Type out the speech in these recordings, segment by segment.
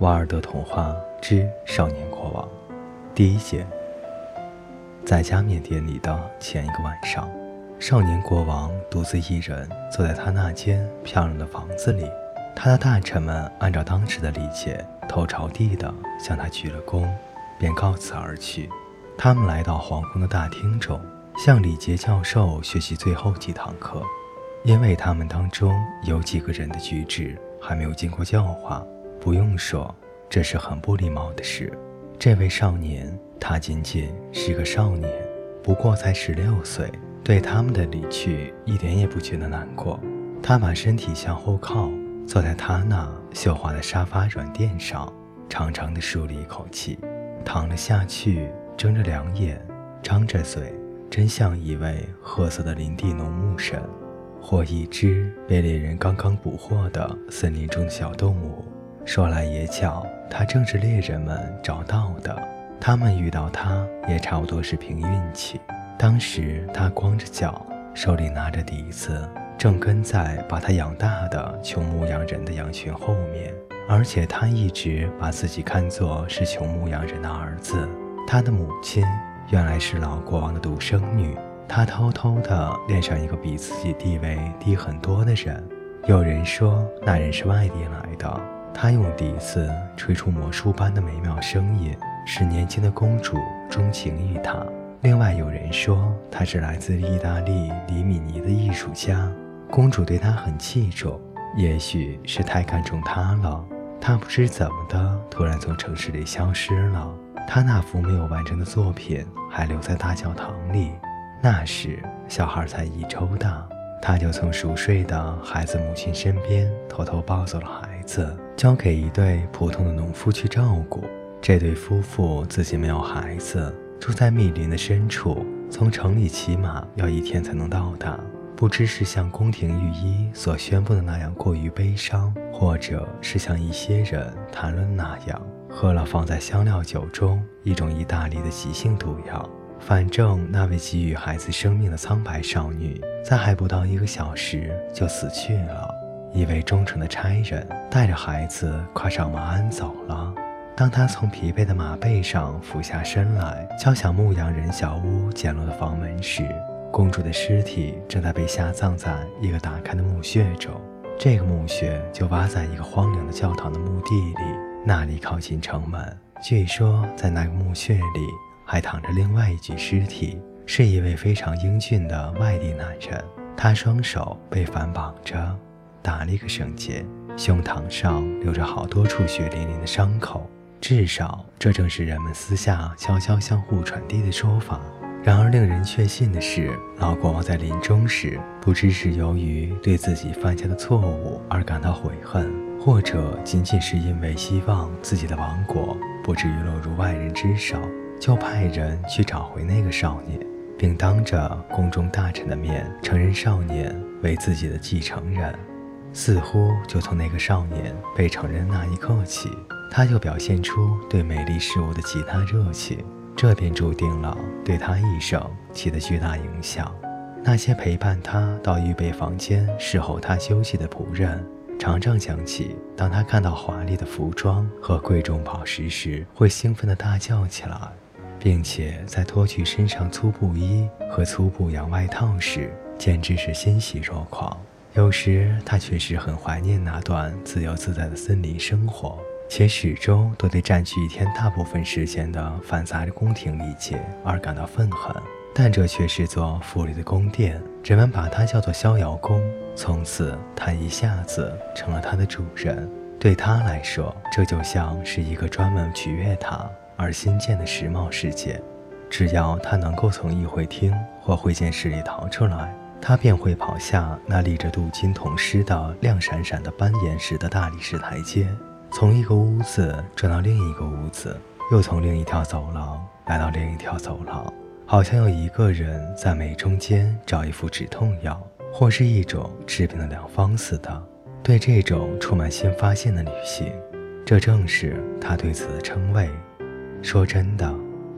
瓦尔德童话之少年国王，第一节。在加冕典礼的前一个晚上，少年国王独自一人坐在他那间漂亮的房子里。他的大臣们按照当时的礼节，头朝地的向他鞠了躬，便告辞而去。他们来到皇宫的大厅中，向礼节教授学习最后几堂课，因为他们当中有几个人的举止还没有经过教化。不用说，这是很不礼貌的事。这位少年，他仅仅是个少年，不过才十六岁，对他们的离去一点也不觉得难过。他把身体向后靠，坐在他那绣花的沙发软垫上，长长的舒了一口气，躺了下去，睁着两眼，张着嘴，真像一位褐色的林地农牧神，或一只被猎人刚刚捕获的森林中的小动物。说来也巧，他正是猎人们找到的。他们遇到他也差不多是凭运气。当时他光着脚，手里拿着笛子，正跟在把他养大的穷牧羊人的羊群后面。而且他一直把自己看作是穷牧羊人的儿子。他的母亲原来是老国王的独生女。他偷偷地恋上一个比自己地位低很多的人。有人说那人是外地来的。他用笛子吹出魔术般的美妙声音，使年轻的公主钟情于他。另外有人说他是来自意大利里米尼的艺术家，公主对他很器重，也许是太看重他了。他不知怎么的，突然从城市里消失了。他那幅没有完成的作品还留在大教堂里。那时小孩才一周大，他就从熟睡的孩子母亲身边偷偷抱走了孩。子交给一对普通的农夫去照顾。这对夫妇自己没有孩子，住在密林的深处，从城里起码要一天才能到达。不知是像宫廷御医所宣布的那样过于悲伤，或者是像一些人谈论那样，喝了放在香料酒中一种意大利的急性毒药。反正那位给予孩子生命的苍白少女，在还不到一个小时就死去了。一位忠诚的差人带着孩子跨上马鞍走了。当他从疲惫的马背上俯下身来，敲响牧羊人小屋简陋的房门时，公主的尸体正在被下葬在一个打开的墓穴中。这个墓穴就挖在一个荒凉的教堂的墓地里，那里靠近城门。据说在那个墓穴里还躺着另外一具尸体，是一位非常英俊的外地男人，他双手被反绑着。打了一个绳结，胸膛上留着好多处血淋淋的伤口，至少这正是人们私下悄悄相互传递的说法。然而令人确信的是，老国王在临终时，不知是由于对自己犯下的错误而感到悔恨，或者仅仅是因为希望自己的王国不至于落入外人之手，就派人去找回那个少年，并当着宫中大臣的面承认少年为自己的继承人。似乎就从那个少年被承认那一刻起，他就表现出对美丽事物的极大热情，这便注定了对他一生起的巨大影响。那些陪伴他到预备房间侍候他休息的仆人，常常想起当他看到华丽的服装和贵重宝石时，会兴奋地大叫起来，并且在脱去身上粗布衣和粗布洋外套时，简直是欣喜若狂。有时他确实很怀念那段自由自在的森林生活，且始终都对占据一天大部分时间的繁杂的宫廷礼节而感到愤恨。但这却是座富丽的宫殿，人们把它叫做逍遥宫。从此，他一下子成了他的主人。对他来说，这就像是一个专门取悦他而新建的时髦世界。只要他能够从议会厅或会见室里逃出来。他便会跑下那立着镀金铜狮的亮闪闪的斑岩石的大理石台阶，从一个屋子转到另一个屋子，又从另一条走廊来到另一条走廊，好像有一个人在每中间找一副止痛药，或是一种治病的良方似的。对这种充满新发现的旅行，这正是他对此的称谓。说真的，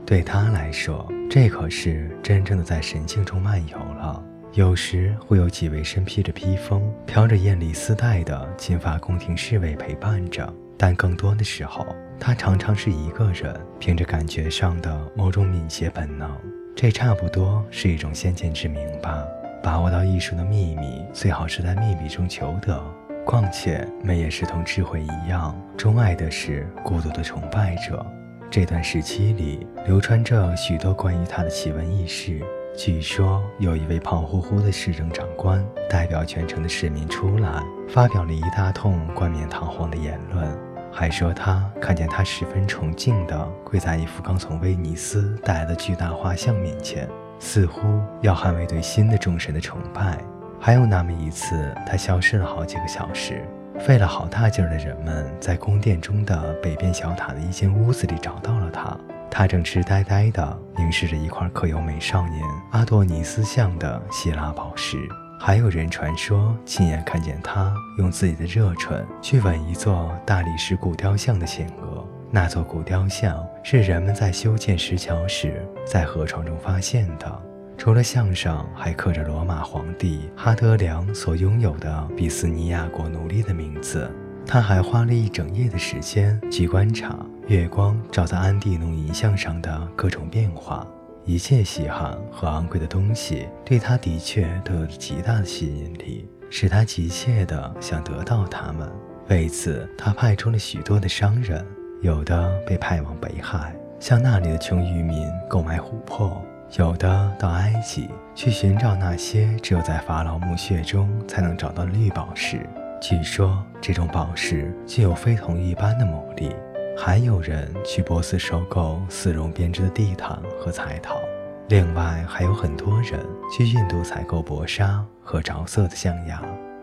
对他来说，这可是真正的在神境中漫游了。有时会有几位身披着披风、飘着艳丽丝带的金发宫廷侍卫陪伴着但更多的时候，他常常是一个人，凭着感觉上的某种敏捷本能。这差不多是一种先见之明吧。把握到艺术的秘密，最好是在秘密中求得。况且，美也是同智慧一样，钟爱的是孤独的崇拜者。这段时期里，流传着许多关于他的奇闻异事。据说有一位胖乎乎的市政长官，代表全城的市民出来，发表了一大通冠冕堂皇的言论，还说他看见他十分崇敬地跪在一幅刚从威尼斯带来的巨大画像面前，似乎要捍卫对新的众神的崇拜。还有那么一次，他消失了好几个小时，费了好大劲儿的人们在宫殿中的北边小塔的一间屋子里找到了他。他正痴呆呆地凝视着一块刻有美少年阿多尼斯像的希腊宝石，还有人传说亲眼看见他用自己的热唇去吻一座大理石古雕像的前额。那座古雕像是人们在修建石桥时在河床中发现的。除了像上还刻着罗马皇帝哈德良所拥有的比斯尼亚国奴隶的名字。他还花了一整夜的时间去观察月光照在安蒂农银像上的各种变化。一切稀罕和昂贵的东西对他的确都有着极大的吸引力，使他急切地想得到它们。为此，他派出了许多的商人，有的被派往北海，向那里的穷渔民购买琥珀；有的到埃及去寻找那些只有在法老墓穴中才能找到的绿宝石。据说这种宝石具有非同一般的魔力。还有人去波斯收购丝绒编织的地毯和彩陶，另外还有很多人去印度采购薄纱和着色的象牙、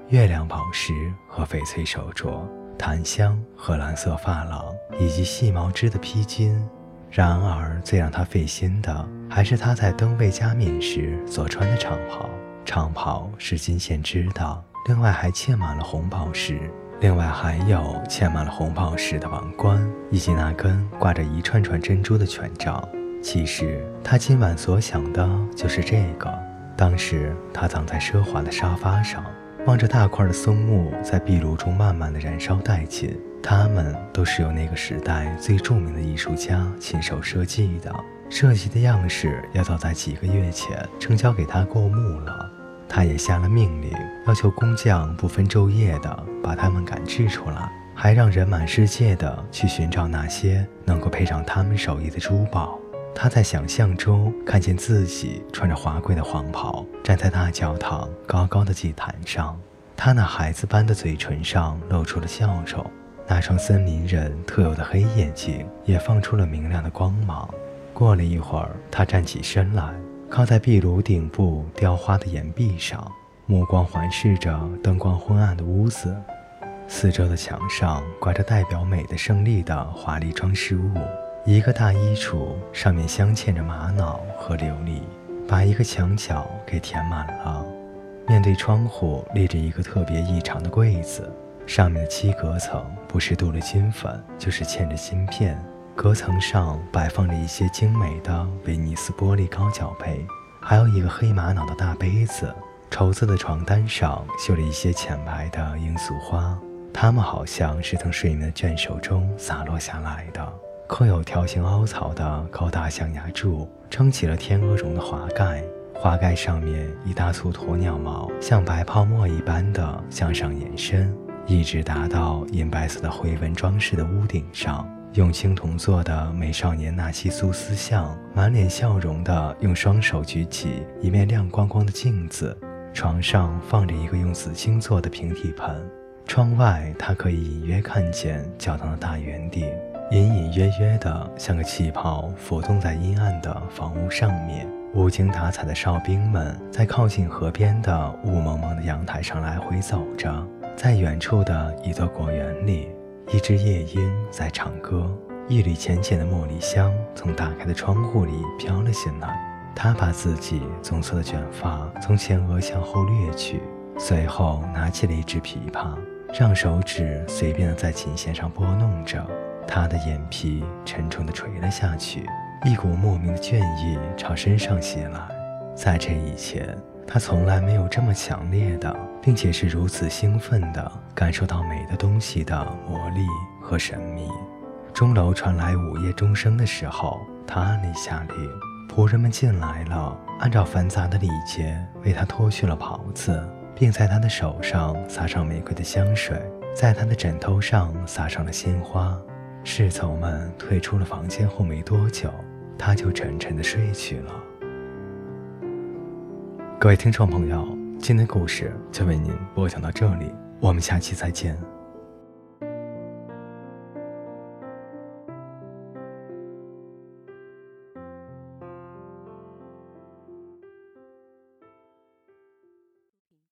月亮宝石和翡翠手镯、檀香和蓝色发廊，以及细毛织的披巾。然而，最让他费心的还是他在登位加冕时所穿的长袍。长袍是金线织的。另外还嵌满了红宝石，另外还有嵌满了红宝石的王冠，以及那根挂着一串串珍珠的权杖。其实他今晚所想的就是这个。当时他躺在奢华的沙发上，望着大块的松木在壁炉中慢慢的燃烧殆尽。它们都是由那个时代最著名的艺术家亲手设计的，设计的样式要早在几个月前呈交给他过目了。他也下了命令，要求工匠不分昼夜地把它们赶制出来，还让人满世界的去寻找那些能够配上他们手艺的珠宝。他在想象中看见自己穿着华贵的黄袍，站在大教堂高高的祭坛上，他那孩子般的嘴唇上露出了笑容，那双森林人特有的黑眼睛也放出了明亮的光芒。过了一会儿，他站起身来。靠在壁炉顶部雕花的岩壁上，目光环视着灯光昏暗的屋子，四周的墙上挂着代表美的胜利的华丽装饰物。一个大衣橱上面镶嵌着玛瑙和琉璃，把一个墙角给填满了。面对窗户立着一个特别异常的柜子，上面的漆隔层不是镀了金粉，就是嵌着金片。隔层上摆放着一些精美的威尼斯玻璃高脚杯，还有一个黑玛瑙的大杯子。绸子的床单上绣了一些浅白的罂粟花，它们好像是从睡眠的卷首中洒落下来的。刻有条形凹槽的高大象牙柱撑起了天鹅绒的华盖，华盖上面一大簇鸵鸟毛像白泡沫一般的向上延伸，一直达到银白色的灰纹装饰的屋顶上。用青铜做的美少年纳西苏斯像，满脸笑容的用双手举起一面亮光光的镜子。床上放着一个用紫青做的平底盆。窗外，他可以隐约看见教堂的大圆顶，隐隐约约的像个气泡浮动在阴暗的房屋上面。无精打采的哨兵们在靠近河边的雾蒙蒙的阳台上来回走着。在远处的一座果园里。一只夜莺在唱歌，一缕浅浅的茉莉香从打开的窗户里飘了进来。他把自己棕色的卷发从前额向后掠去，随后拿起了一只琵琶，让手指随便的在琴弦上拨弄着。他的眼皮沉重的垂了下去，一股莫名的倦意朝身上袭来。在这以前。他从来没有这么强烈的，并且是如此兴奋的感受到美的东西的魔力和神秘。钟楼传来午夜钟声的时候，他立下令，仆人们进来了，按照繁杂的礼节为他脱去了袍子，并在他的手上撒上玫瑰的香水，在他的枕头上撒上了鲜花。侍从们退出了房间后没多久，他就沉沉的睡去了。各位听众朋友，今天故事就为您播讲到这里，我们下期再见。